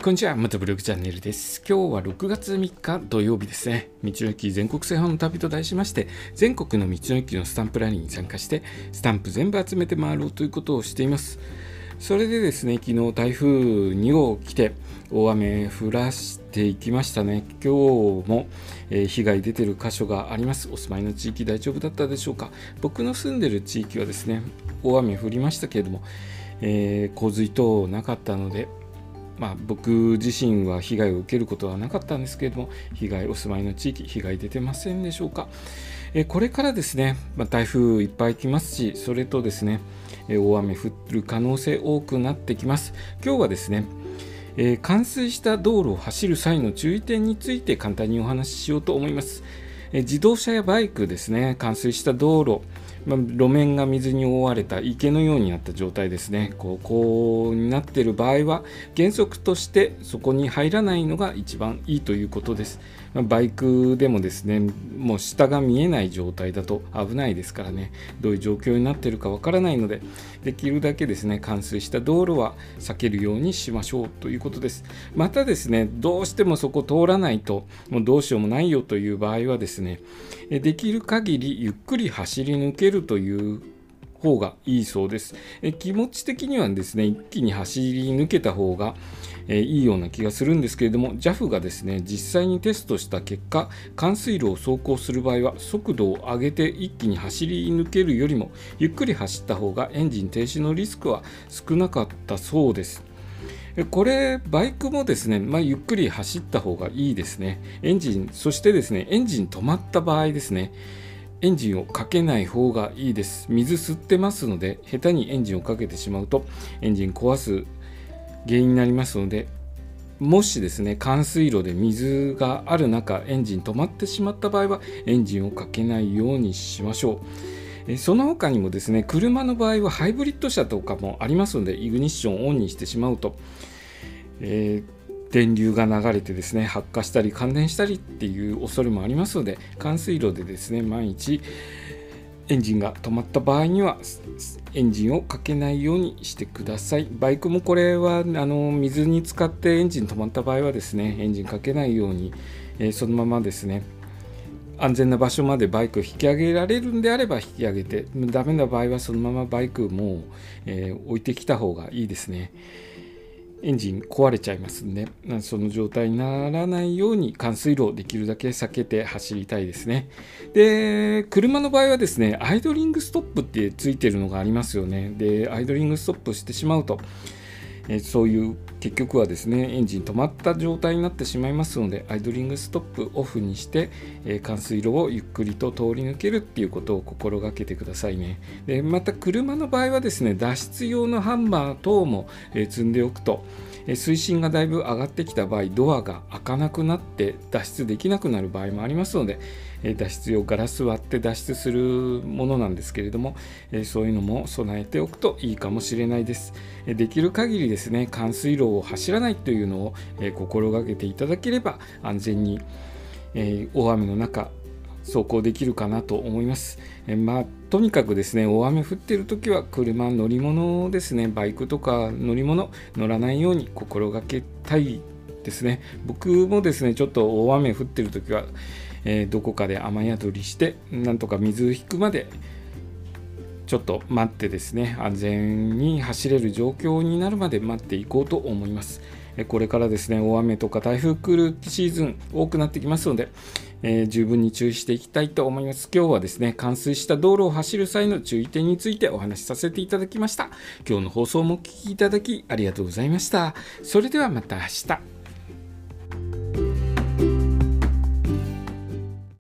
こんにちは、またブログチャンネルです。今日は6月3日土曜日ですね。道の駅全国制覇の旅と題しまして、全国の道の駅のスタンプラリーに参加して、スタンプ全部集めて回ろうということをしています。それでですね、昨日台風2号来て、大雨降らしていきましたね。今日も、えー、被害出てる箇所があります。お住まいの地域大丈夫だったでしょうか。僕の住んでる地域はですね、大雨降りましたけれども、えー、洪水等なかったので、まあ、僕自身は被害を受けることはなかったんですけれども、被害、お住まいの地域、被害出てませんでしょうか。えこれからですね、まあ、台風いっぱい来ますし、それとですね、え大雨降る可能性多くなってきます。今日はですね、えー、冠水した道路を走る際の注意点について簡単にお話ししようと思います。え自動車やバイクですね、冠水した道路、まあ、路面が水に覆われた池のようになった状態ですね。こうこうになっている場合は原則としてそこに入らないのが一番いいということです、まあ、バイクでもですねもう下が見えない状態だと危ないですからね。どういう状況になっているかわからないのでできるだけですね冠水した道路は避けるようにしましょうということです。またですねどうしてもそこ通らないともうどうしようもないよという場合はですねできる限りゆっくり走り抜けるという方がいいそうです。え気持ち的にはですね、一気に走り抜けた方が、えいいような気がするんですけれども、JAF がですね、実際にテストした結果、冠水路を走行する場合は、速度を上げて一気に走り抜けるよりも、ゆっくり走った方がエンジン停止のリスクは少なかったそうです。これ、バイクもですね、まあ、ゆっくり走った方がいいですね。エンジン、そしてですね、エンジン止まった場合ですね、エンジンをかけない方がいいです。水吸ってますので、下手にエンジンをかけてしまうと、エンジン壊す原因になりますので、もしですね、冠水路で水がある中、エンジン止まってしまった場合は、エンジンをかけないようにしましょう。その他にもですね、車の場合はハイブリッド車とかもありますので、イグニッションをオンにしてしまうと、えー電流が流れてですね発火したり感電したりっていう恐れもありますので冠水路でですね毎日エンジンが止まった場合にはエンジンをかけないようにしてください。バイクもこれはあの水に浸かってエンジン止まった場合はですねエンジンかけないように、えー、そのままですね安全な場所までバイクを引き上げられるんであれば引き上げてダメな場合はそのままバイクも、えー、置いてきた方がいいですね。エンジン壊れちゃいますんで、その状態にならないように冠水路をできるだけ避けて走りたいですね。で、車の場合はですね、アイドリングストップってついてるのがありますよね。で、アイドリングストップしてしまうと、えそういう結局はですねエンジン止まった状態になってしまいますのでアイドリングストップオフにして、え冠水路をゆっくりと通り抜けるっていうことを心がけてくださいね。でまた車の場合はですね脱出用のハンマー等も、え積んでおくと水深がだいぶ上がってきた場合ドアが開かなくなって脱出できなくなる場合もありますので脱出用ガラス割って脱出するものなんですけれどもそういうのも備えておくといいかもしれないです。できる限りですね冠水路を走らないというのを心がけていただければ安全に大雨の中走行できるかなと思います。えまあ、とにかくですね、大雨降っているときは車、乗り物ですね、バイクとか乗り物、乗らないように心がけたいですね。僕もですね、ちょっと大雨降っているときは、えー、どこかで雨宿りして、なんとか水引くまで、ちょっと待ってですね、安全に走れる状況になるまで待っていこうと思います。これからですね、大雨とか台風来るシーズン多くなってきますので、えー、十分に注意していきたいと思います。今日はですね、冠水した道路を走る際の注意点についてお話しさせていただきました。今日の放送もお聴きいただきありがとうございました。それではまた明日。